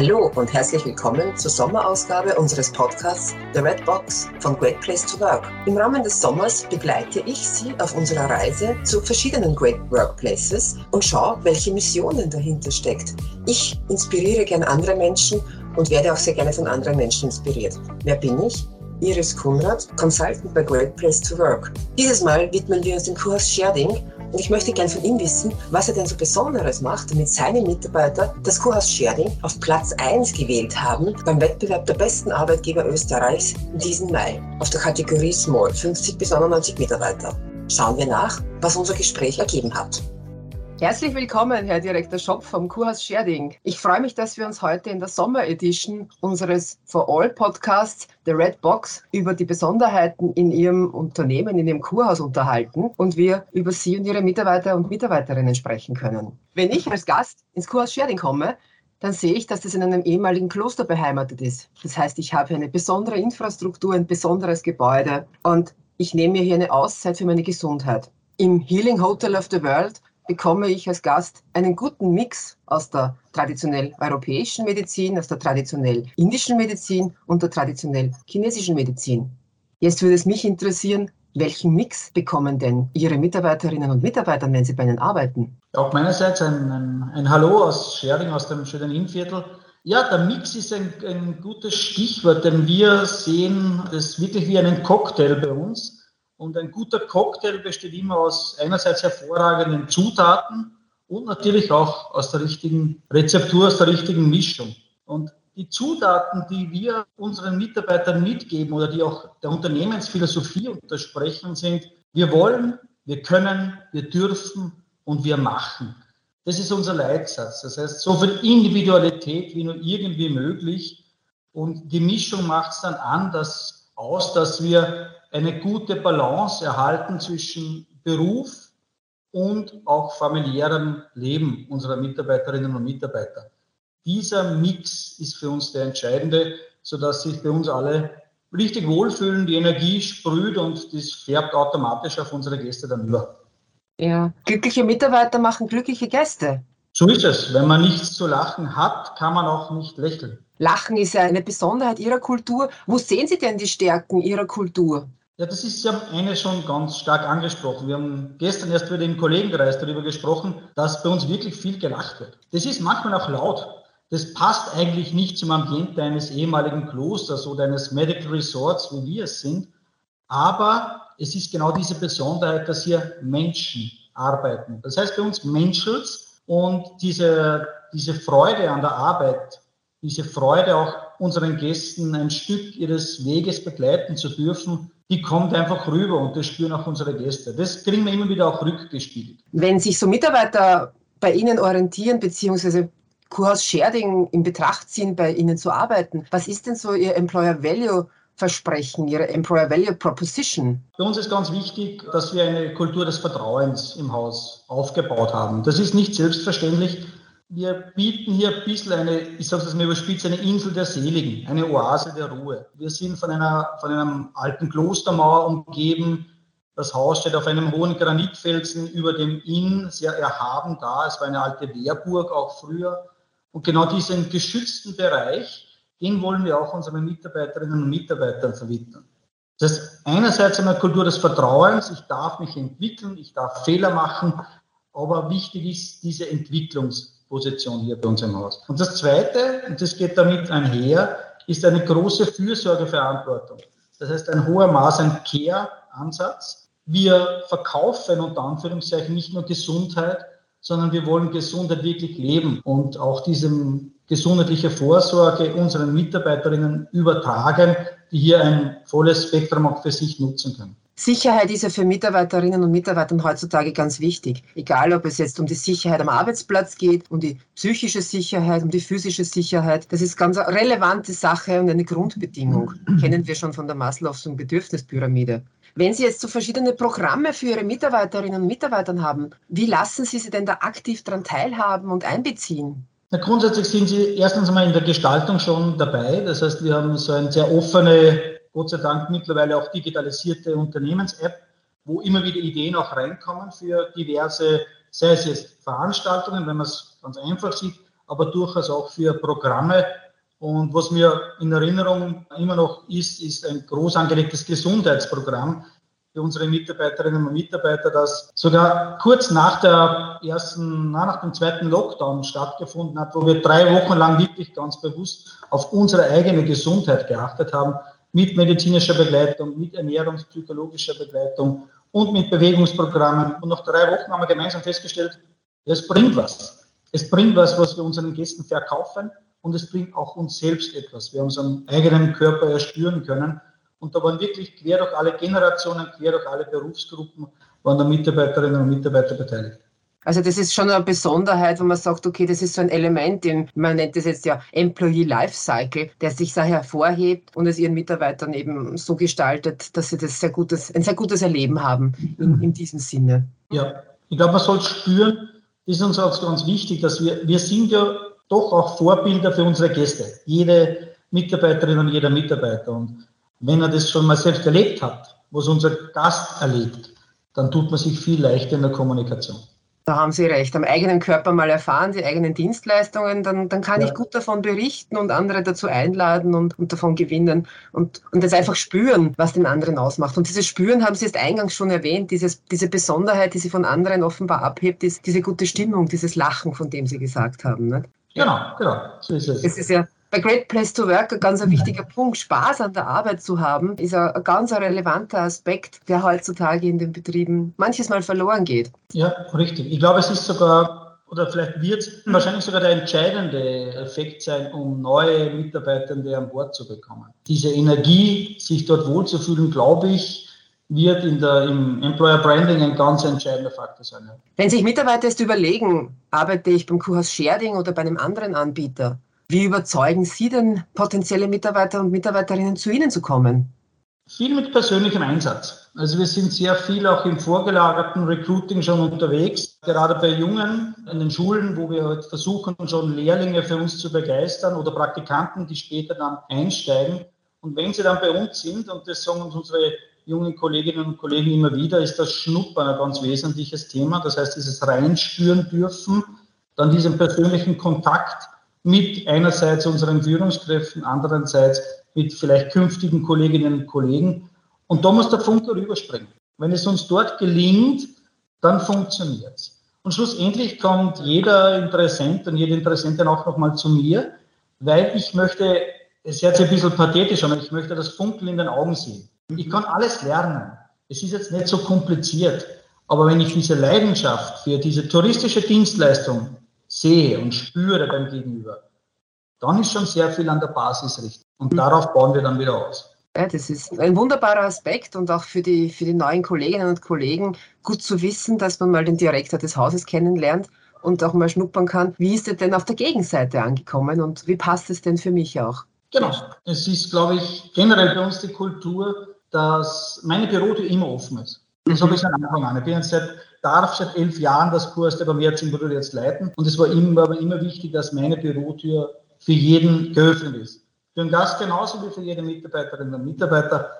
Hallo und herzlich willkommen zur Sommerausgabe unseres Podcasts The Red Box von Great Place to Work. Im Rahmen des Sommers begleite ich Sie auf unserer Reise zu verschiedenen Great Workplaces und schaue, welche Missionen dahinter steckt. Ich inspiriere gern andere Menschen und werde auch sehr gerne von anderen Menschen inspiriert. Wer bin ich? Iris Kunrad, Consultant bei Great Place to Work. Dieses Mal widmen wir uns dem Kurs Sharding und ich möchte gerne von ihm wissen, was er denn so Besonderes macht, damit seine Mitarbeiter das Kurhaus Scherding auf Platz 1 gewählt haben beim Wettbewerb der besten Arbeitgeber Österreichs in diesem Mai auf der Kategorie Small, 50 bis 99 Mitarbeiter. Schauen wir nach, was unser Gespräch ergeben hat. Herzlich willkommen, Herr Direktor Schopp vom Kurhaus Scherding. Ich freue mich, dass wir uns heute in der Sommer Edition unseres For All Podcasts The Red Box über die Besonderheiten in Ihrem Unternehmen, in Ihrem Kurhaus unterhalten und wir über Sie und Ihre Mitarbeiter und Mitarbeiterinnen sprechen können. Wenn ich als Gast ins Kurhaus Scherding komme, dann sehe ich, dass das in einem ehemaligen Kloster beheimatet ist. Das heißt, ich habe eine besondere Infrastruktur, ein besonderes Gebäude und ich nehme mir hier eine Auszeit für meine Gesundheit. Im Healing Hotel of the World bekomme ich als Gast einen guten Mix aus der traditionell europäischen Medizin, aus der traditionell indischen Medizin und der traditionell chinesischen Medizin. Jetzt würde es mich interessieren, welchen Mix bekommen denn Ihre Mitarbeiterinnen und Mitarbeiter, wenn sie bei Ihnen arbeiten? Auch meinerseits ein, ein, ein Hallo aus Schering, aus dem schönen Innviertel. Ja, der Mix ist ein, ein gutes Stichwort, denn wir sehen das wirklich wie einen Cocktail bei uns. Und ein guter Cocktail besteht immer aus einerseits hervorragenden Zutaten und natürlich auch aus der richtigen Rezeptur, aus der richtigen Mischung. Und die Zutaten, die wir unseren Mitarbeitern mitgeben oder die auch der Unternehmensphilosophie untersprechen, sind, wir wollen, wir können, wir dürfen und wir machen. Das ist unser Leitsatz. Das heißt, so viel Individualität wie nur irgendwie möglich. Und die Mischung macht es dann anders aus, dass wir eine gute Balance erhalten zwischen Beruf und auch familiärem Leben unserer Mitarbeiterinnen und Mitarbeiter. Dieser Mix ist für uns der entscheidende, sodass sich bei uns alle richtig wohlfühlen, die Energie sprüht und das färbt automatisch auf unsere Gäste dann über. Ja, glückliche Mitarbeiter machen glückliche Gäste. So ist es. Wenn man nichts zu lachen hat, kann man auch nicht lächeln. Lachen ist ja eine Besonderheit Ihrer Kultur. Wo sehen Sie denn die Stärken Ihrer Kultur? Ja, das ist ja eine schon ganz stark angesprochen. Wir haben gestern erst wieder im Kollegenkreis darüber gesprochen, dass bei uns wirklich viel gelacht wird. Das ist manchmal auch laut. Das passt eigentlich nicht zum Ambiente eines ehemaligen Klosters oder eines Medical Resorts, wie wir es sind. Aber es ist genau diese Besonderheit, dass hier Menschen arbeiten. Das heißt bei uns Menschels und diese, diese Freude an der Arbeit, diese Freude auch unseren Gästen ein Stück ihres Weges begleiten zu dürfen, die kommt einfach rüber und das spüren auch unsere Gäste. Das kriegen wir immer wieder auch rückgespiegelt. Wenn sich so Mitarbeiter bei Ihnen orientieren, beziehungsweise Kurhaus Scherding in Betracht ziehen, bei Ihnen zu arbeiten, was ist denn so Ihr Employer Value Versprechen, Ihre Employer Value Proposition? Für uns ist ganz wichtig, dass wir eine Kultur des Vertrauens im Haus aufgebaut haben. Das ist nicht selbstverständlich wir bieten hier ein bisschen eine, ich sage es mal überspitzt, eine Insel der Seligen, eine Oase der Ruhe. Wir sind von einer, von einem alten Klostermauer umgeben. Das Haus steht auf einem hohen Granitfelsen über dem Inn, sehr erhaben da. Es war eine alte Wehrburg auch früher. Und genau diesen geschützten Bereich, den wollen wir auch unseren Mitarbeiterinnen und Mitarbeitern verwitteln. Das ist einerseits eine Kultur des Vertrauens. Ich darf mich entwickeln, ich darf Fehler machen, aber wichtig ist diese Entwicklungs Position hier bei uns im Haus. Und das Zweite, und das geht damit einher, ist eine große Fürsorgeverantwortung. Das heißt, ein hoher Maß an Care-Ansatz. Wir verkaufen unter Anführungszeichen nicht nur Gesundheit, sondern wir wollen Gesundheit wirklich leben und auch diesem gesundheitliche Vorsorge unseren Mitarbeiterinnen übertragen, die hier ein volles Spektrum auch für sich nutzen können. Sicherheit ist ja für Mitarbeiterinnen und Mitarbeiter heutzutage ganz wichtig. Egal, ob es jetzt um die Sicherheit am Arbeitsplatz geht, um die psychische Sicherheit, um die physische Sicherheit. Das ist ganz eine relevante Sache und eine Grundbedingung. Kennen wir schon von der Maslow'schen Bedürfnispyramide. Wenn Sie jetzt so verschiedene Programme für Ihre Mitarbeiterinnen und Mitarbeiter haben, wie lassen Sie sie denn da aktiv daran teilhaben und einbeziehen? Na, grundsätzlich sind Sie erstens einmal in der Gestaltung schon dabei. Das heißt, wir haben so eine sehr offene Gott sei Dank mittlerweile auch digitalisierte Unternehmens-App, wo immer wieder Ideen auch reinkommen für diverse, sei es jetzt Veranstaltungen, wenn man es ganz einfach sieht, aber durchaus auch für Programme. Und was mir in Erinnerung immer noch ist, ist ein groß angelegtes Gesundheitsprogramm, für unsere Mitarbeiterinnen und Mitarbeiter, das sogar kurz nach der ersten, nach dem zweiten Lockdown stattgefunden hat, wo wir drei Wochen lang wirklich ganz bewusst auf unsere eigene Gesundheit geachtet haben, mit medizinischer Begleitung, mit ernährungspsychologischer Begleitung und mit Bewegungsprogrammen. Und nach drei Wochen haben wir gemeinsam festgestellt, es bringt was. Es bringt was, was wir unseren Gästen verkaufen und es bringt auch uns selbst etwas. Wir unseren eigenen Körper erspüren können und da waren wirklich quer durch alle Generationen, quer durch alle Berufsgruppen, waren da Mitarbeiterinnen und Mitarbeiter beteiligt. Also das ist schon eine Besonderheit, wo man sagt, okay, das ist so ein Element, im, man nennt das jetzt ja Employee Lifecycle, der sich da hervorhebt und es ihren Mitarbeitern eben so gestaltet, dass sie das sehr gutes, ein sehr gutes Erleben haben in, in diesem Sinne. Ja, ich glaube, man soll spüren, das ist uns auch ganz wichtig, dass wir, wir sind ja doch auch Vorbilder für unsere Gäste, jede Mitarbeiterin und jeder Mitarbeiter. Und wenn er das schon mal selbst erlebt hat, was unser Gast erlebt, dann tut man sich viel leichter in der Kommunikation. Da haben Sie recht. Am eigenen Körper mal erfahren, die eigenen Dienstleistungen, dann, dann kann ja. ich gut davon berichten und andere dazu einladen und, und davon gewinnen und, und das einfach spüren, was den anderen ausmacht. Und dieses Spüren haben Sie jetzt eingangs schon erwähnt, dieses, diese Besonderheit, die Sie von anderen offenbar abhebt, ist diese gute Stimmung, dieses Lachen, von dem Sie gesagt haben. Ne? Genau, genau, so ist es. Es ist ja bei Great Place to Work ein ganz wichtiger Punkt. Spaß an der Arbeit zu haben, ist ein ganz relevanter Aspekt, der heutzutage in den Betrieben manches Mal verloren geht. Ja, richtig. Ich glaube, es ist sogar, oder vielleicht wird es wahrscheinlich sogar der entscheidende Effekt sein, um neue Mitarbeitende an Bord zu bekommen. Diese Energie, sich dort wohlzufühlen, glaube ich, wird in der, im Employer Branding ein ganz entscheidender Faktor sein. Wenn sich Mitarbeiter jetzt überlegen, arbeite ich beim Kuhhaus Scherding oder bei einem anderen Anbieter, wie überzeugen Sie denn potenzielle Mitarbeiter und Mitarbeiterinnen zu Ihnen zu kommen? Viel mit persönlichem Einsatz. Also wir sind sehr viel auch im vorgelagerten Recruiting schon unterwegs, gerade bei Jungen in den Schulen, wo wir halt versuchen, schon Lehrlinge für uns zu begeistern oder Praktikanten, die später dann einsteigen. Und wenn sie dann bei uns sind, und das sagen uns unsere jungen Kolleginnen und Kollegen immer wieder, ist das Schnuppern ein ganz wesentliches Thema. Das heißt, dieses Reinspüren dürfen, dann diesen persönlichen Kontakt mit einerseits unseren Führungskräften, andererseits mit vielleicht künftigen Kolleginnen und Kollegen. Und da muss der Funke rüberspringen. Wenn es uns dort gelingt, dann funktioniert es. Und schlussendlich kommt jeder Interessent und jede Interessentin auch nochmal zu mir, weil ich möchte, es hört sich ein bisschen pathetisch an, ich möchte das Funkeln in den Augen sehen. Ich kann alles lernen. Es ist jetzt nicht so kompliziert. Aber wenn ich diese Leidenschaft für diese touristische Dienstleistung sehe und spüre beim Gegenüber, dann ist schon sehr viel an der Basis richtig. Und darauf bauen wir dann wieder aus. Ja, das ist ein wunderbarer Aspekt und auch für die, für die neuen Kolleginnen und Kollegen gut zu wissen, dass man mal den Direktor des Hauses kennenlernt und auch mal schnuppern kann. Wie ist er denn auf der Gegenseite angekommen und wie passt es denn für mich auch? Genau. Es ist, glaube ich, generell bei uns die Kultur, dass meine Bürotür immer offen ist. Das habe ich von Anfang an. Ich bin jetzt seit darf seit elf Jahren das Kurs der Barmherzig Brüder jetzt leiten. Und es war immer, aber immer wichtig, dass meine Bürotür für jeden geöffnet ist. Für den Gast genauso wie für jede Mitarbeiterin und Mitarbeiter.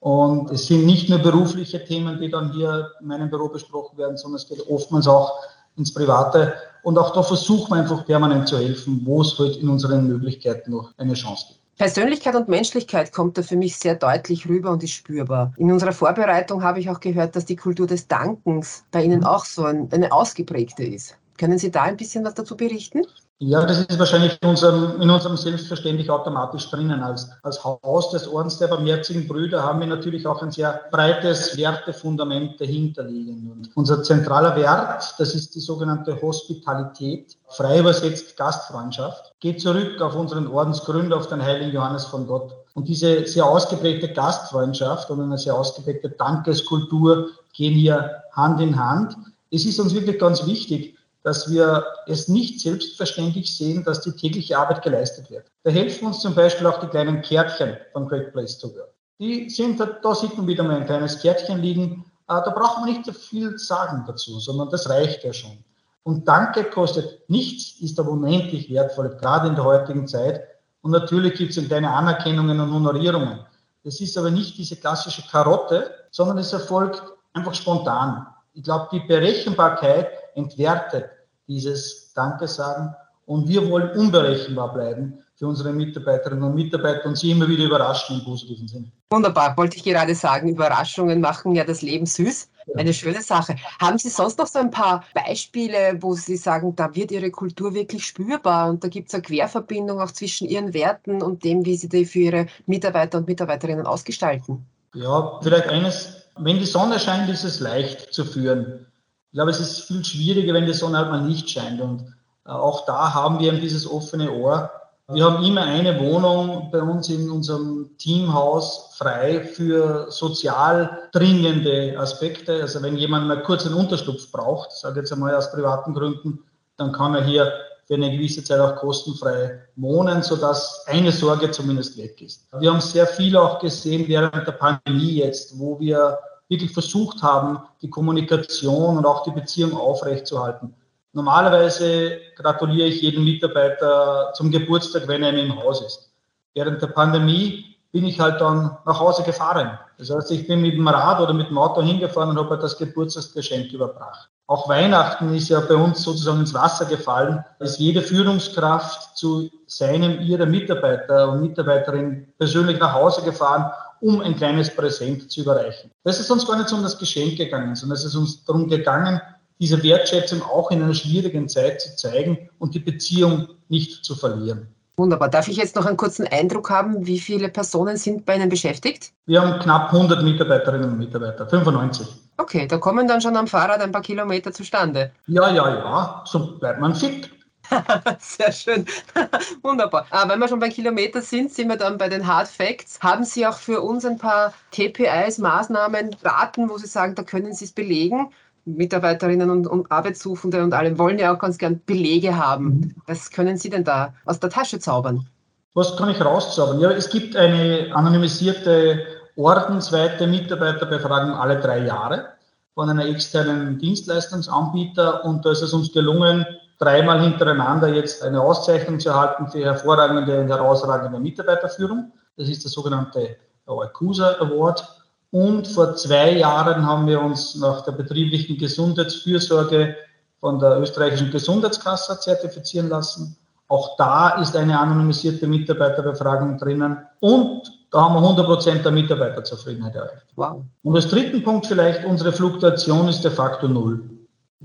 Und es sind nicht nur berufliche Themen, die dann hier in meinem Büro besprochen werden, sondern es geht oftmals auch ins Private. Und auch da versuchen wir einfach permanent zu helfen, wo es heute halt in unseren Möglichkeiten noch eine Chance gibt. Persönlichkeit und Menschlichkeit kommt da für mich sehr deutlich rüber und ist spürbar. In unserer Vorbereitung habe ich auch gehört, dass die Kultur des Dankens bei Ihnen auch so eine ausgeprägte ist. Können Sie da ein bisschen was dazu berichten? Ja, das ist wahrscheinlich in unserem, in unserem Selbstverständlich automatisch drinnen. Als, als Haus des Ordens der Barmherzigen Brüder haben wir natürlich auch ein sehr breites Wertefundament dahinter liegen. Und unser zentraler Wert, das ist die sogenannte Hospitalität, frei übersetzt Gastfreundschaft, geht zurück auf unseren Ordensgründer, auf den heiligen Johannes von Gott. Und diese sehr ausgeprägte Gastfreundschaft und eine sehr ausgeprägte Dankeskultur gehen hier Hand in Hand. Es ist uns wirklich ganz wichtig, dass wir es nicht selbstverständlich sehen, dass die tägliche Arbeit geleistet wird. Da helfen uns zum Beispiel auch die kleinen Kärtchen von Great Place to Work. Die sind, da sieht man wieder mal ein kleines Kärtchen liegen. Äh, da braucht man nicht so viel sagen dazu, sondern das reicht ja schon. Und Danke kostet nichts, ist aber unendlich wertvoll, gerade in der heutigen Zeit. Und natürlich gibt es kleine Anerkennungen und Honorierungen. Das ist aber nicht diese klassische Karotte, sondern es erfolgt einfach spontan. Ich glaube, die Berechenbarkeit entwertet dieses Danke sagen Und wir wollen unberechenbar bleiben für unsere Mitarbeiterinnen und Mitarbeiter und sie immer wieder überraschen im positiven Sinne. Wunderbar, wollte ich gerade sagen, Überraschungen machen ja das Leben süß. Eine schöne Sache. Haben Sie sonst noch so ein paar Beispiele, wo Sie sagen, da wird Ihre Kultur wirklich spürbar und da gibt es eine Querverbindung auch zwischen Ihren Werten und dem, wie Sie die für Ihre Mitarbeiter und Mitarbeiterinnen ausgestalten? Ja, vielleicht eines, wenn die Sonne scheint, ist es leicht zu führen. Ich glaube, es ist viel schwieriger, wenn die Sonne halt mal nicht scheint. Und äh, auch da haben wir eben dieses offene Ohr wir haben immer eine Wohnung bei uns in unserem Teamhaus frei für sozial dringende Aspekte. Also wenn jemand mal kurz einen Unterschlupf braucht, sage jetzt einmal aus privaten Gründen, dann kann er hier für eine gewisse Zeit auch kostenfrei wohnen, sodass eine Sorge zumindest weg ist. Wir haben sehr viel auch gesehen während der Pandemie jetzt, wo wir wirklich versucht haben, die Kommunikation und auch die Beziehung aufrechtzuerhalten. Normalerweise gratuliere ich jedem Mitarbeiter zum Geburtstag, wenn er im Haus ist. Während der Pandemie bin ich halt dann nach Hause gefahren. Das heißt, ich bin mit dem Rad oder mit dem Auto hingefahren und habe halt das Geburtstagsgeschenk überbracht. Auch Weihnachten ist ja bei uns sozusagen ins Wasser gefallen, dass jede Führungskraft zu seinem, ihrer Mitarbeiter und Mitarbeiterin persönlich nach Hause gefahren, um ein kleines Präsent zu überreichen. Das ist uns gar nicht so um das Geschenk gegangen, sondern es ist uns darum gegangen, diese Wertschätzung auch in einer schwierigen Zeit zu zeigen und die Beziehung nicht zu verlieren. Wunderbar. Darf ich jetzt noch einen kurzen Eindruck haben, wie viele Personen sind bei Ihnen beschäftigt? Wir haben knapp 100 Mitarbeiterinnen und Mitarbeiter, 95. Okay, da kommen dann schon am Fahrrad ein paar Kilometer zustande. Ja, ja, ja, so bleibt man fit. Sehr schön. Wunderbar. Aber wenn wir schon bei Kilometer sind, sind wir dann bei den Hard Facts. Haben Sie auch für uns ein paar KPIs, Maßnahmen, Daten, wo Sie sagen, da können Sie es belegen? Mitarbeiterinnen und, und, Arbeitssuchende und alle wollen ja auch ganz gern Belege haben. Mhm. Was können Sie denn da aus der Tasche zaubern? Was kann ich rauszaubern? Ja, es gibt eine anonymisierte ordensweite Mitarbeiterbefragung alle drei Jahre von einer externen Dienstleistungsanbieter und da ist es uns gelungen, dreimal hintereinander jetzt eine Auszeichnung zu erhalten für hervorragende und herausragende Mitarbeiterführung. Das ist der sogenannte Akusa Award. Und vor zwei Jahren haben wir uns nach der betrieblichen Gesundheitsfürsorge von der österreichischen Gesundheitskasse zertifizieren lassen. Auch da ist eine anonymisierte Mitarbeiterbefragung drinnen. Und da haben wir 100 Prozent der Mitarbeiterzufriedenheit erreicht. Wow. Und als dritten Punkt vielleicht, unsere Fluktuation ist de facto null.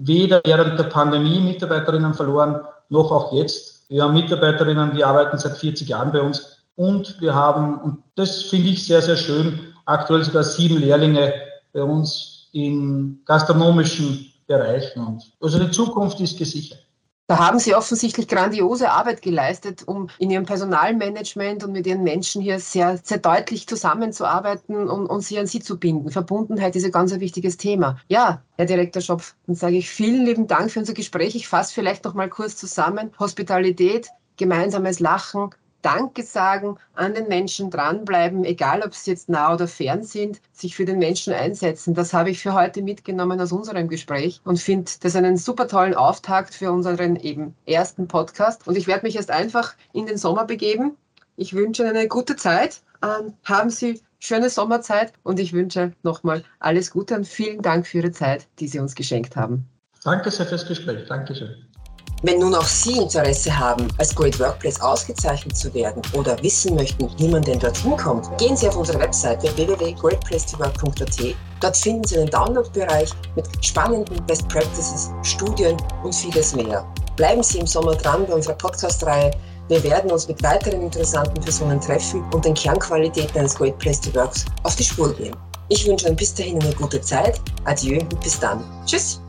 Weder während der Pandemie Mitarbeiterinnen verloren, noch auch jetzt. Wir haben Mitarbeiterinnen, die arbeiten seit 40 Jahren bei uns. Und wir haben, und das finde ich sehr, sehr schön, aktuell sogar sieben Lehrlinge bei uns in gastronomischen Bereichen. Also die Zukunft ist gesichert. Da haben Sie offensichtlich grandiose Arbeit geleistet, um in Ihrem Personalmanagement und mit Ihren Menschen hier sehr, sehr deutlich zusammenzuarbeiten und, und sie an Sie zu binden. Verbundenheit ist ein ganz wichtiges Thema. Ja, Herr Direktor Schopf, dann sage ich vielen lieben Dank für unser Gespräch. Ich fasse vielleicht noch mal kurz zusammen. Hospitalität, gemeinsames Lachen, Danke sagen, an den Menschen dranbleiben, egal ob sie jetzt nah oder fern sind, sich für den Menschen einsetzen. Das habe ich für heute mitgenommen aus unserem Gespräch und finde das einen super tollen Auftakt für unseren eben ersten Podcast. Und ich werde mich jetzt einfach in den Sommer begeben. Ich wünsche Ihnen eine gute Zeit. Ähm, haben Sie schöne Sommerzeit und ich wünsche nochmal alles Gute und vielen Dank für Ihre Zeit, die Sie uns geschenkt haben. Danke sehr fürs Gespräch. Dankeschön. Wenn nun auch Sie Interesse haben, als Great Workplace ausgezeichnet zu werden oder wissen möchten, wie man denn dorthin kommt, gehen Sie auf unsere Webseite www.greatplacetowork.at. Dort finden Sie einen Download-Bereich mit spannenden Best Practices, Studien und vieles mehr. Bleiben Sie im Sommer dran bei unserer Podcast-Reihe. Wir werden uns mit weiteren interessanten Personen treffen und den Kernqualitäten eines Great Place to Work auf die Spur gehen. Ich wünsche Ihnen bis dahin eine gute Zeit. Adieu und bis dann. Tschüss.